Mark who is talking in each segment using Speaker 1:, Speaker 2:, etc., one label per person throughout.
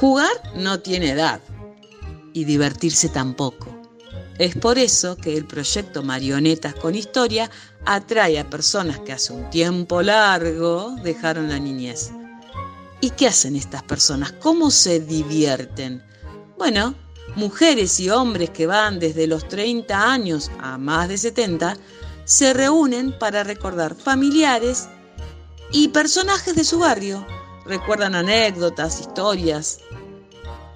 Speaker 1: Jugar no tiene edad y divertirse tampoco. Es por eso que el proyecto Marionetas con Historia atrae a personas que hace un tiempo largo dejaron la niñez. ¿Y qué hacen estas personas? ¿Cómo se divierten? Bueno, mujeres y hombres que van desde los 30 años a más de 70 se reúnen para recordar familiares y personajes de su barrio. Recuerdan anécdotas, historias.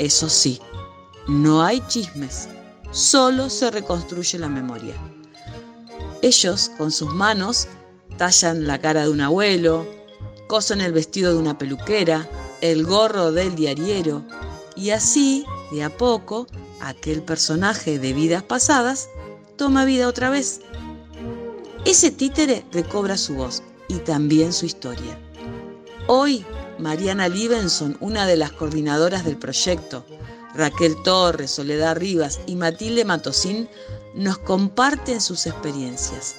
Speaker 1: Eso sí, no hay chismes, solo se reconstruye la memoria. Ellos, con sus manos, tallan la cara de un abuelo, cosen el vestido de una peluquera, el gorro del diariero, y así, de a poco, aquel personaje de vidas pasadas toma vida otra vez. Ese títere recobra su voz y también su historia. Hoy, Mariana Livenson, una de las coordinadoras del proyecto, Raquel Torres, Soledad Rivas y Matilde Matosín nos comparten sus experiencias.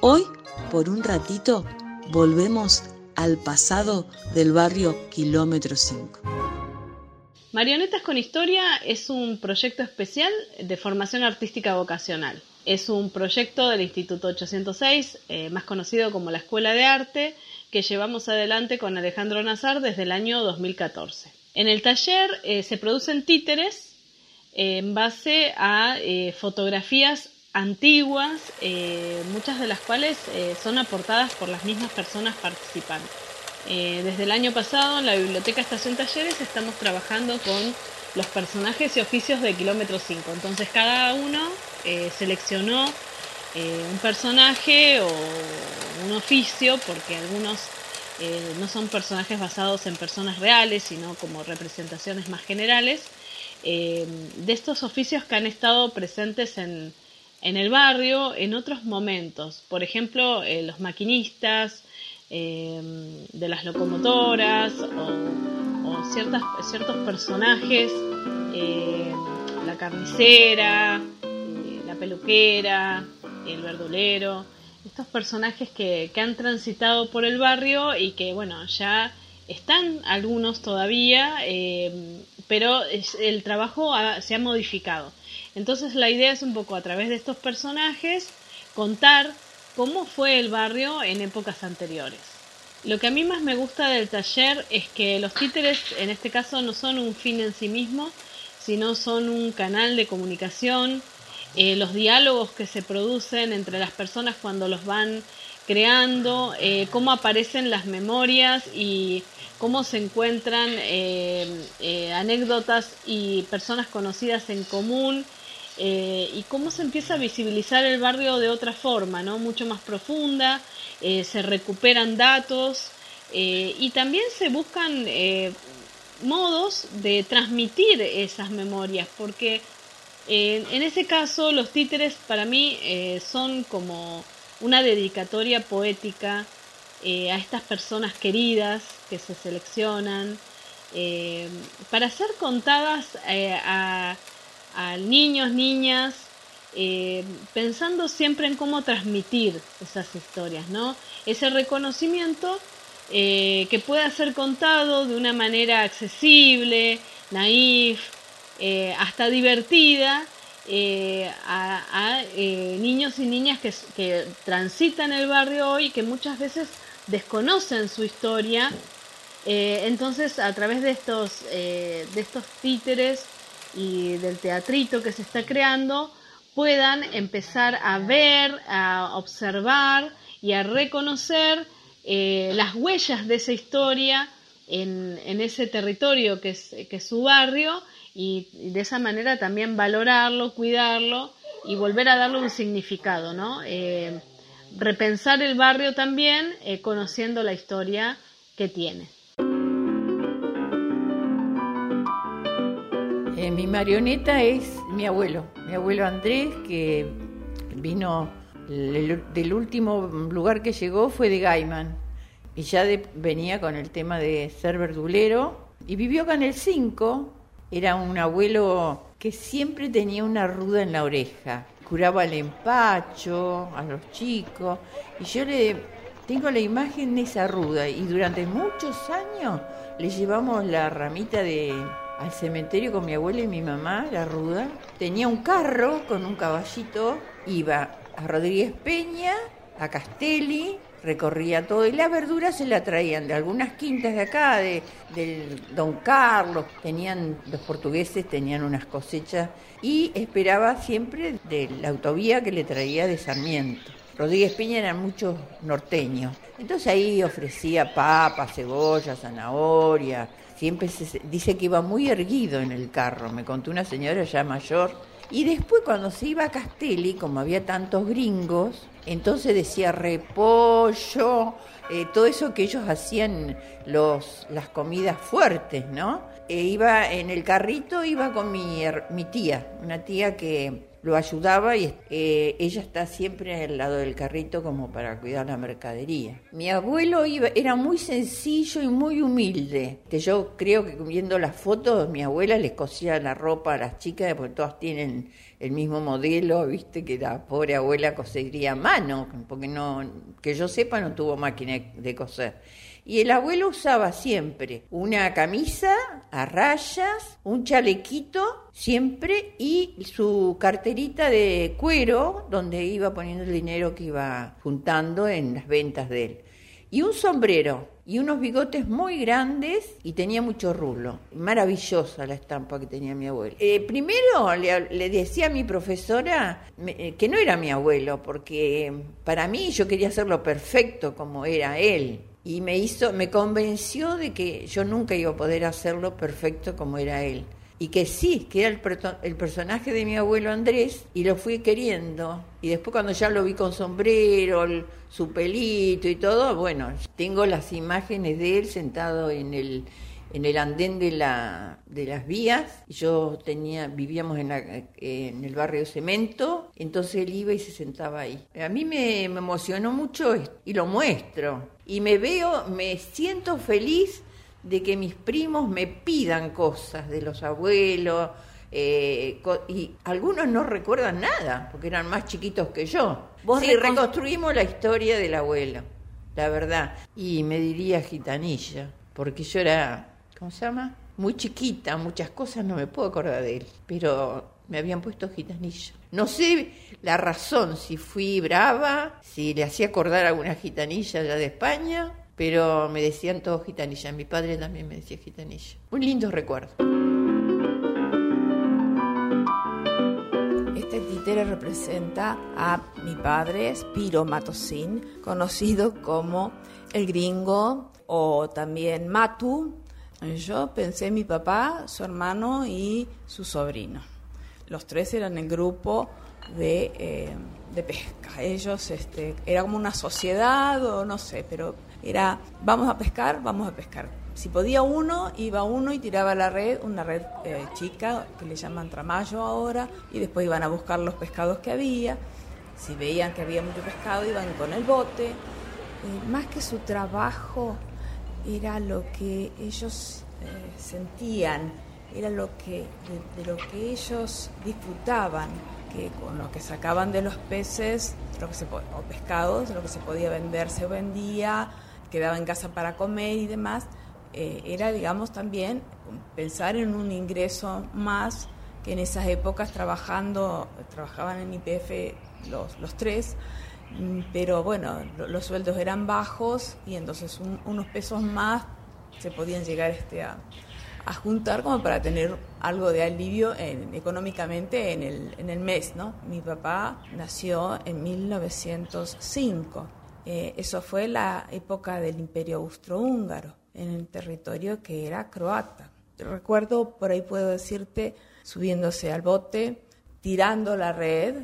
Speaker 1: Hoy, por un ratito, volvemos al pasado del barrio Kilómetro 5.
Speaker 2: Marionetas con Historia es un proyecto especial de formación artística vocacional. Es un proyecto del Instituto 806, eh, más conocido como la Escuela de Arte, que llevamos adelante con Alejandro Nazar desde el año 2014. En el taller eh, se producen títeres eh, en base a eh, fotografías antiguas, muchas de las cuales son aportadas por las mismas personas participantes. desde el año pasado en la Biblioteca Estación Talleres estamos trabajando con los personajes y oficios de Kilómetro 5. Entonces cada uno seleccionó un personaje o un oficio, porque algunos eh, no son personajes basados en personas reales, sino como representaciones más generales, eh, de estos oficios que han estado presentes en, el barrio en otros momentos. Por ejemplo, eh, los maquinistas de las locomotoras o, ciertos personajes, la carnicera, la peluquera, el verdulero estos personajes que, han transitado por el barrio y que, bueno, ya están algunos todavía, eh, pero el trabajo se ha modificado. Entonces la idea es un poco a través de estos personajes contar cómo fue el barrio en épocas anteriores. Lo que a mí más me gusta del taller es que los títeres en este caso no son un fin en sí mismo, sino son un canal de comunicación, eh, los diálogos que se producen entre las personas cuando los van creando, eh, cómo aparecen las memorias y cómo se encuentran eh, anécdotas y personas conocidas en común y cómo se empieza a visibilizar el barrio de otra forma, ¿no? mucho más profunda, se recuperan datos y también se buscan modos de transmitir esas memorias, porque en ese caso, los títeres para mí eh, son como una dedicatoria poética eh, a estas personas queridas que se seleccionan eh, para ser contadas a, niños, niñas, pensando siempre en cómo transmitir esas historias, ¿no? Ese reconocimiento que pueda ser contado de una manera accesible, naif, eh, hasta divertida eh, a, eh, niños y niñas que, transitan el barrio hoy que muchas veces desconocen su historia. entonces, a través de estos, de estos títeres y del teatrito que se está creando, puedan empezar a ver, a observar y a reconocer las huellas de esa historia en, ese territorio que que es su barrio y, de esa manera también valorarlo, cuidarlo y volver a darle un significado, ¿no? Eh, repensar el barrio también eh, conociendo la historia que tiene.
Speaker 3: Eh, mi marioneta es mi abuelo, mi abuelo Andrés, que vino del último lugar que llegó fue de Gaiman y ya venía con el tema de ser verdulero y vivió acá en el 5 era un abuelo que siempre tenía una ruda en la oreja. Curaba el empacho a los chicos. Y yo le tengo la imagen de esa ruda. Y durante muchos años le llevamos la ramita de, al cementerio con mi abuela y mi mamá, la ruda. Tenía un carro con un caballito, iba a Rodríguez Peña, a Castelli, recorría todo y la verdura se la traían de algunas quintas de acá, de, del Don Carlos, tenían, los portugueses tenían unas cosechas y esperaba siempre de la autovía que le traía de Sarmiento. Rodríguez Peña eran muchos norteños. Entonces ahí ofrecía papas, cebolla, zanahoria. Siempre se dice que iba muy erguido en el carro, me contó una señora ya mayor. Y después cuando se iba a Castelli, como había tantos gringos, entonces decía repollo, eh, todo eso que ellos hacían los, las comidas fuertes, ¿no? E iba en el carrito, iba con mi, mi tía, una tía que lo ayudaba y eh, ella está siempre al lado del carrito como para cuidar la mercadería. Mi abuelo iba, era muy sencillo y muy humilde, yo creo que viendo las fotos, mi abuela les cosía la ropa a las chicas, porque todas tienen el mismo modelo, viste que la pobre abuela cosería a mano, porque no, que yo sepa no tuvo máquina de coser. Y el abuelo usaba siempre una camisa a rayas, un chalequito siempre y su carterita de cuero donde iba poniendo el dinero que iba juntando en las ventas de él. Y un sombrero y unos bigotes muy grandes y tenía mucho rulo. Maravillosa la estampa que tenía mi abuelo. Eh, primero le, decía a mi profesora eh, que no era mi abuelo, porque para mí yo quería hacerlo perfecto como era él y me hizo, me convenció de que yo nunca iba a poder hacerlo perfecto como era él. Y que sí, que era el, el, personaje de mi abuelo Andrés, y lo fui queriendo. Y después cuando ya lo vi con sombrero, su pelito y todo, bueno, tengo las imágenes de él sentado en el, en el andén de, la, de las vías. Yo tenía, vivíamos en, en el barrio Cemento, entonces él iba y se sentaba ahí. A mí me, me emocionó mucho y lo muestro y me veo, me siento feliz de que mis primos me pidan cosas de los abuelos, eh, y algunos no recuerdan nada, porque eran más chiquitos que yo. sí, reconstruimos la historia del abuelo, la verdad. Y me diría gitanilla, porque yo era, ¿cómo se llama? Muy chiquita, muchas cosas no me puedo acordar de él, pero me habían puesto gitanilla. No sé la razón, si fui brava, si le hacía acordar alguna gitanilla ya de España, pero me decían todos gitanilla. Mi padre también me decía gitanilla. Un lindo recuerdo.
Speaker 4: Este títere representa a mi padre, Spiro Matosín, conocido como el gringo o también Matu. Yo pensé en mi papá, su hermano y su sobrino los tres eran el grupo de, eh, de pesca. Ellos, este, era como una sociedad o no sé, pero era, vamos a pescar, vamos a pescar. Si podía uno, iba uno y tiraba la red, una red eh, chica que le llaman tramayo ahora, y después iban a buscar los pescados que había. Si veían que había mucho pescado, iban con el bote. Eh, más que su trabajo, era lo que ellos sentían era lo que, de, lo que ellos disfrutaban, que con lo que sacaban de los peces lo que se, o pescados, lo que se podía vender se vendía, quedaba en casa para comer y demás, eh, era, digamos, también pensar en un ingreso más que en esas épocas trabajando, trabajaban en IPF los, los tres, mm, pero bueno, los sueldos eran bajos y entonces unos pesos más se podían llegar este a, a juntar como para tener algo de alivio económicamente en el, en el mes, ¿no? Mi papá nació en 1905. Eh, eso fue la época del Imperio Austrohúngaro, en el territorio que era croata. Recuerdo, por ahí puedo decirte, subiéndose al bote, tirando la red,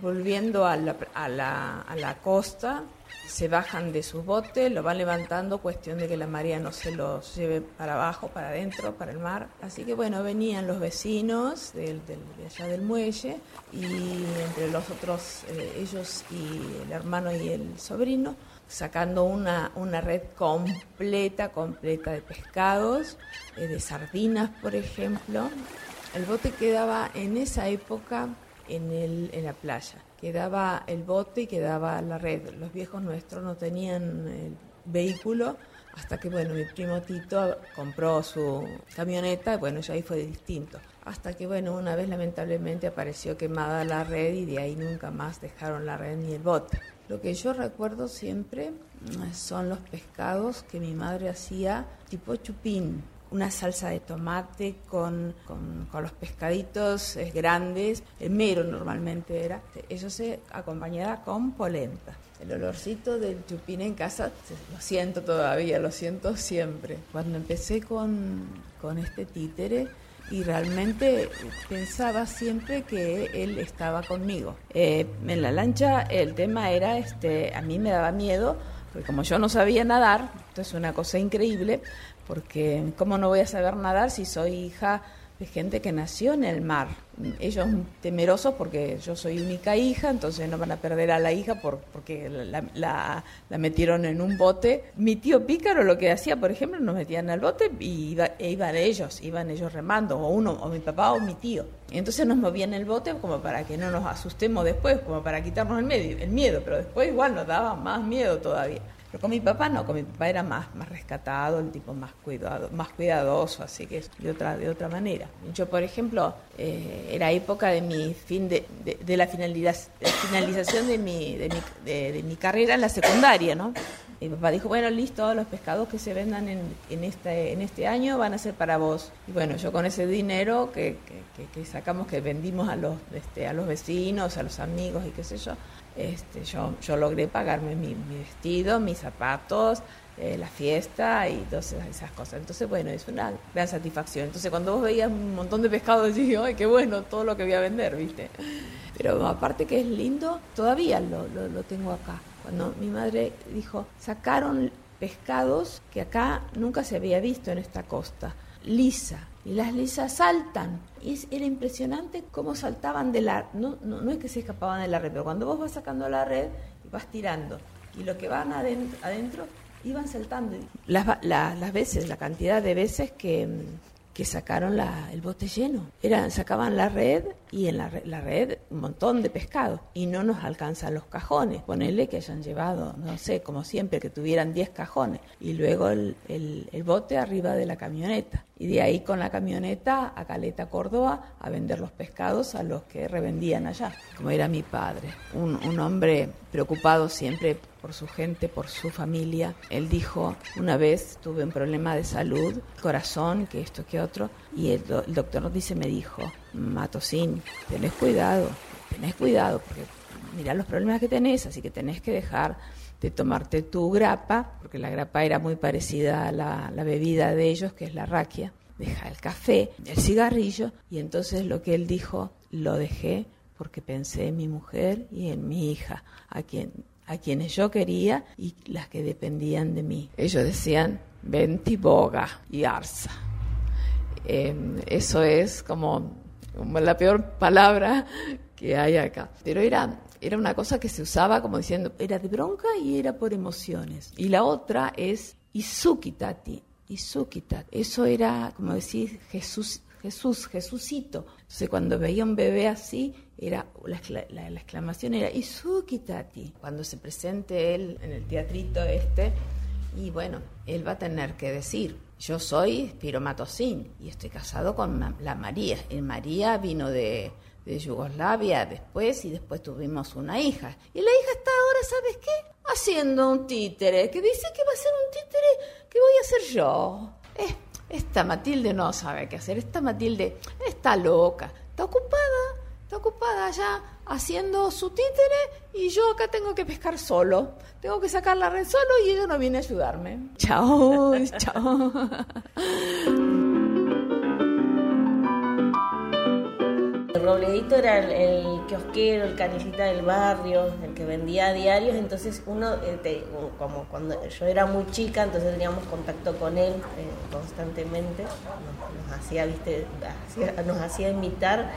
Speaker 4: volviendo a la, a la, a la costa se bajan de sus botes, lo van levantando, cuestión de que la marea no se los lleve para abajo, para adentro, para el mar. Así que bueno, venían los vecinos de allá del muelle y entre los otros, eh, ellos y el hermano y el sobrino, sacando una, una red completa, completa de pescados, eh, de sardinas, por ejemplo. El bote quedaba en esa época en, el, en la playa quedaba el bote y quedaba la red. Los viejos nuestros no tenían el vehículo, Hasta que, bueno, mi primo Tito compró su camioneta, bueno, ya ahí fue distinto. Hasta que, bueno, una vez lamentablemente apareció quemada la red y de ahí nunca más dejaron la red ni el bote. Lo que yo recuerdo siempre mm, son los pescados que mi madre hacía tipo chupín, una salsa de tomate con, con, los pescaditos grandes, el mero normalmente era, eso se acompañaba con polenta. El olorcito del chupín en casa, lo siento todavía, lo siento siempre. Cuando empecé con, con este títere, y realmente pensaba siempre que él estaba conmigo. Eh, en la lancha el tema era, este, a mí me daba miedo, como yo no sabía nadar, esto es una cosa increíble, porque ¿cómo no voy a saber nadar si soy hija de gente que nació en el mar. Ellos temerosos porque yo soy única hija, entonces no van a perder a la hija por, porque la, metieron en un bote. Mi tío Pícaro lo que hacía, por ejemplo, nos metían al bote y iba, e iban ellos, iban ellos remando, o uno, o mi papá o mi tío. Entonces nos movían el bote como para que no nos asustemos después, como para quitarnos el, el miedo, pero después igual nos daba más miedo todavía. Pero con mi papá no, con mi papá era más, más rescatado, el tipo más, cuidado, más cuidadoso, así que de otra, de otra manera. Yo, por ejemplo, eh, era época de mi fin de, de, la finalización de mi, de, mi, de, mi carrera en la secundaria, ¿no? Mi papá dijo, bueno, listo, los pescados que se vendan en, en, este, en este año van a ser para vos. Y bueno, yo con ese dinero que, que, que sacamos, que vendimos a los, este, a los vecinos, a los amigos y qué sé yo, este, yo, yo logré pagarme mi, vestido, mis zapatos, eh, la fiesta y todas esas cosas. Entonces, bueno, es una gran satisfacción. Entonces, cuando vos veías un montón de pescado, decís, ¡ay, qué bueno todo lo que voy a vender! ¿viste? Pero aparte que es lindo, todavía lo, lo, lo tengo acá. Cuando mi madre dijo, sacaron pescados que acá nunca se había visto en esta costa, lisa, y las lisas saltan. Y era impresionante cómo saltaban de la... No, no, es que se escapaban de la red, pero cuando vos vas sacando la red vas tirando, y lo que van adentro, iban saltando. Las, las veces, la cantidad de veces que, que sacaron la, el bote lleno. Eran, sacaban la red y en la, red un montón de pescado y no nos alcanzan los cajones. Ponerle que hayan llevado, no sé, como siempre, que tuvieran 10 cajones y luego el, bote arriba de la camioneta. Y de ahí con la camioneta a Caleta, Córdoba, a vender los pescados a los que revendían allá, como era mi padre, un, hombre preocupado siempre por su gente, por su familia. Él dijo, una vez tuve un problema de salud, corazón, que esto, que otro, y el, el doctor dice, me dijo, Matosín, tenés cuidado, tenés cuidado, porque mira los problemas que tenés, así que tenés que dejar de tomarte tu grapa, porque la grapa era muy parecida a la, bebida de ellos, que es la raquia, deja el café, el cigarrillo, y entonces lo que él dijo, lo dejé porque pensé en mi mujer y en mi hija, a quien a quienes yo quería y las que dependían de mí. Ellos decían Ventiboga y Arsa. Em, eso es como, como, la peor palabra que hay acá. Pero era, era una cosa que se usaba como diciendo, era de bronca y era por emociones. Y la otra es Isukitati. Isukitati. Eso era, como decir, Jesús, Jesús, Jesucito. Entonces cuando veía un bebé así, era la, la, exclamación era Isukitati. Cuando se presente él en el teatrito este, y bueno, él va a tener que decir, yo soy Spiro y estoy casado con la María. Y María vino de, de Yugoslavia después y después tuvimos una hija. Y la hija está ahora, ¿sabes qué? Haciendo un títere, que dice que va a ser un títere que voy a hacer yo. Eh, esta Matilde no sabe qué hacer, esta Matilde está loca, está ocupada ocupada allá haciendo su títere y yo acá tengo que pescar solo. Tengo que sacar la red solo y ella no viene a ayudarme. Chao, chao.
Speaker 5: El Robledito era el, kiosquero, el canillita del barrio, el que vendía diarios, entonces uno, eh, como cuando yo era muy chica, entonces teníamos contacto con él eh, constantemente, nos, hacía, viste, nos hacía imitar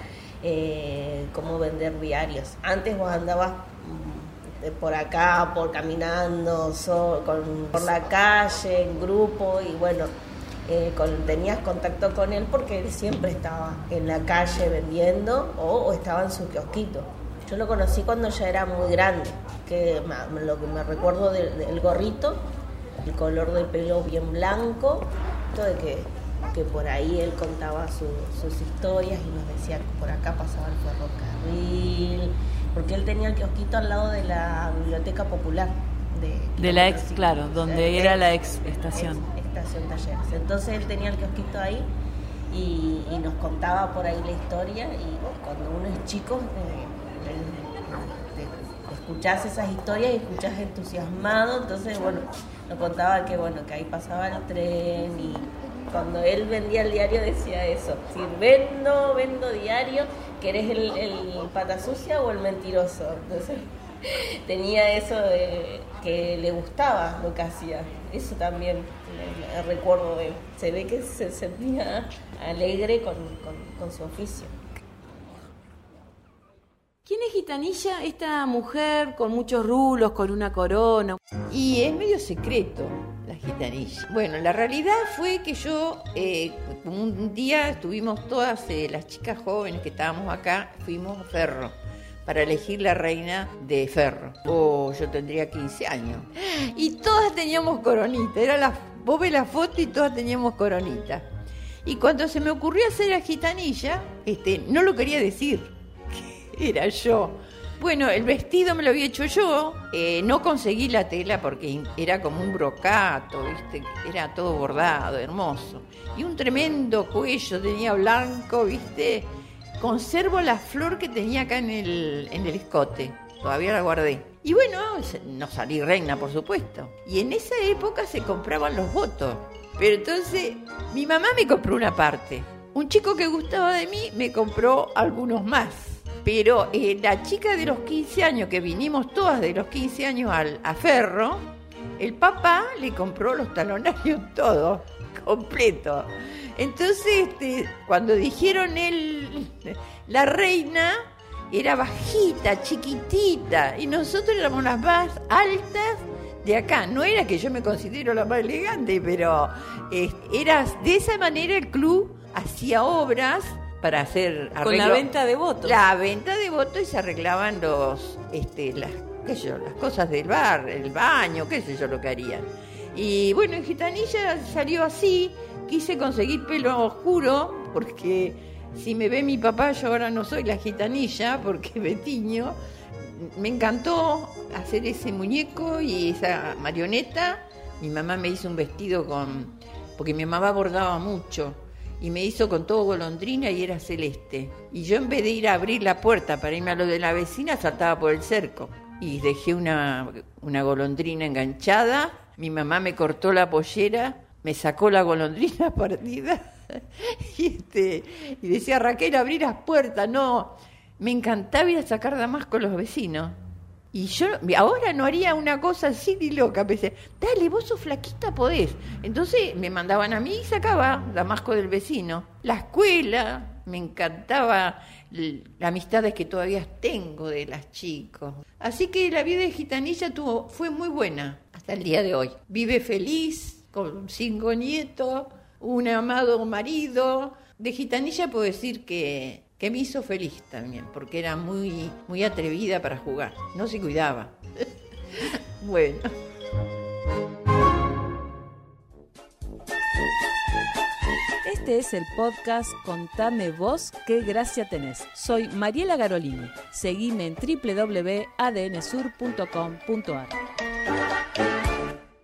Speaker 5: eh, cómo vender diarios. Antes vos andabas mm, por acá, por caminando, por la calle, en grupo y bueno, eh, tenías contacto con él porque él siempre estaba en la calle vendiendo o, estaba en su kiosquito. Yo lo conocí cuando ya era muy grande, que lo que me recuerdo del, gorrito el color de pelo bien blanco, todo de que, que por ahí él contaba sus historias y nos decía que por acá pasaba el ferrocarril, porque él tenía el kiosquito al lado de la biblioteca popular.
Speaker 6: De, de la ex, claro, donde era la ex estación.
Speaker 5: estación Talleres. Entonces él tenía el kiosquito ahí y, nos contaba por ahí la historia y cuando uno es chico eh, escuchás esas historias y escuchás entusiasmado, entonces bueno, nos contaba que bueno, que ahí pasaba el tren y cuando él vendía el diario decía eso, si vendo, vendo diario, que eres el, el pata sucia o el mentiroso. Entonces tenía eso de que le gustaba lo que hacía. Eso también recuerdo de él. Se ve que se sentía alegre con, con su oficio.
Speaker 3: ¿Quién es Gitanilla? Esta mujer con muchos rulos, con una corona. Y es medio secreto la gitanilla. Bueno, la realidad fue que yo, eh, un día estuvimos todas eh, las chicas jóvenes que estábamos acá, fuimos a Ferro para elegir la reina de Ferro. O yo tendría 15 años. Y todas teníamos coronita. Era la, vos ves la foto y todas teníamos coronita. Y cuando se me ocurrió hacer la gitanilla, este, no lo quería decir era yo. Bueno, el vestido me lo había hecho yo, eh, no conseguí la tela porque era como un brocato, ¿viste? era todo bordado, hermoso. Y un tremendo cuello tenía blanco, ¿viste? Conservo la flor que tenía acá en el, en el escote, todavía la guardé. Y bueno, no salí reina, por supuesto. Y en esa época se compraban los votos. Pero entonces mi mamá me compró una parte. Un chico que gustaba de mí me compró algunos más. Pero eh, la chica de los 15 años, que vinimos todas de los 15 años al, a Ferro, el papá le compró los talonarios todos, completo. Entonces, este, cuando dijeron él, la reina era bajita, chiquitita, y nosotros éramos las más altas de acá. No era que yo me considero la más elegante, pero eh, de esa manera el club hacía obras para hacer
Speaker 6: con la venta de votos.
Speaker 3: La venta de votos y se arreglaban los este las qué sé yo las cosas del bar el baño qué sé yo lo que harían. Y bueno en gitanilla salió así quise conseguir pelo oscuro porque si me ve mi papá yo ahora no soy la gitanilla porque me tiño me encantó hacer ese muñeco y esa marioneta. Mi mamá me hizo un vestido con porque mi mamá bordaba mucho y me hizo con todo golondrina y era celeste. Y yo en vez de ir a abrir la puerta para irme a lo de la vecina, saltaba por el cerco. Y dejé una, una golondrina enganchada, mi mamá me cortó la pollera, me sacó la golondrina partida y, este, y decía, Raquel, abrí las puertas, no. Me encantaba ir a sacar damasco a los vecinos. Y yo ahora no haría una cosa así ni loca. Pensé, dale, vos sos flaquita, podés. Entonces me mandaban a mí y sacaba Damasco del vecino. La escuela, me encantaba las amistades que todavía tengo de las chicos. Así que la vida de Gitanilla tuvo, fue muy buena hasta el día de hoy. Vive feliz, con cinco nietos, un amado marido. De Gitanilla puedo decir que que me hizo feliz también, porque era muy, muy atrevida para jugar, no se cuidaba. bueno.
Speaker 1: Este es el podcast Contame vos qué gracia tenés. Soy Mariela Garolini. Seguime en www.adnsur.com.ar.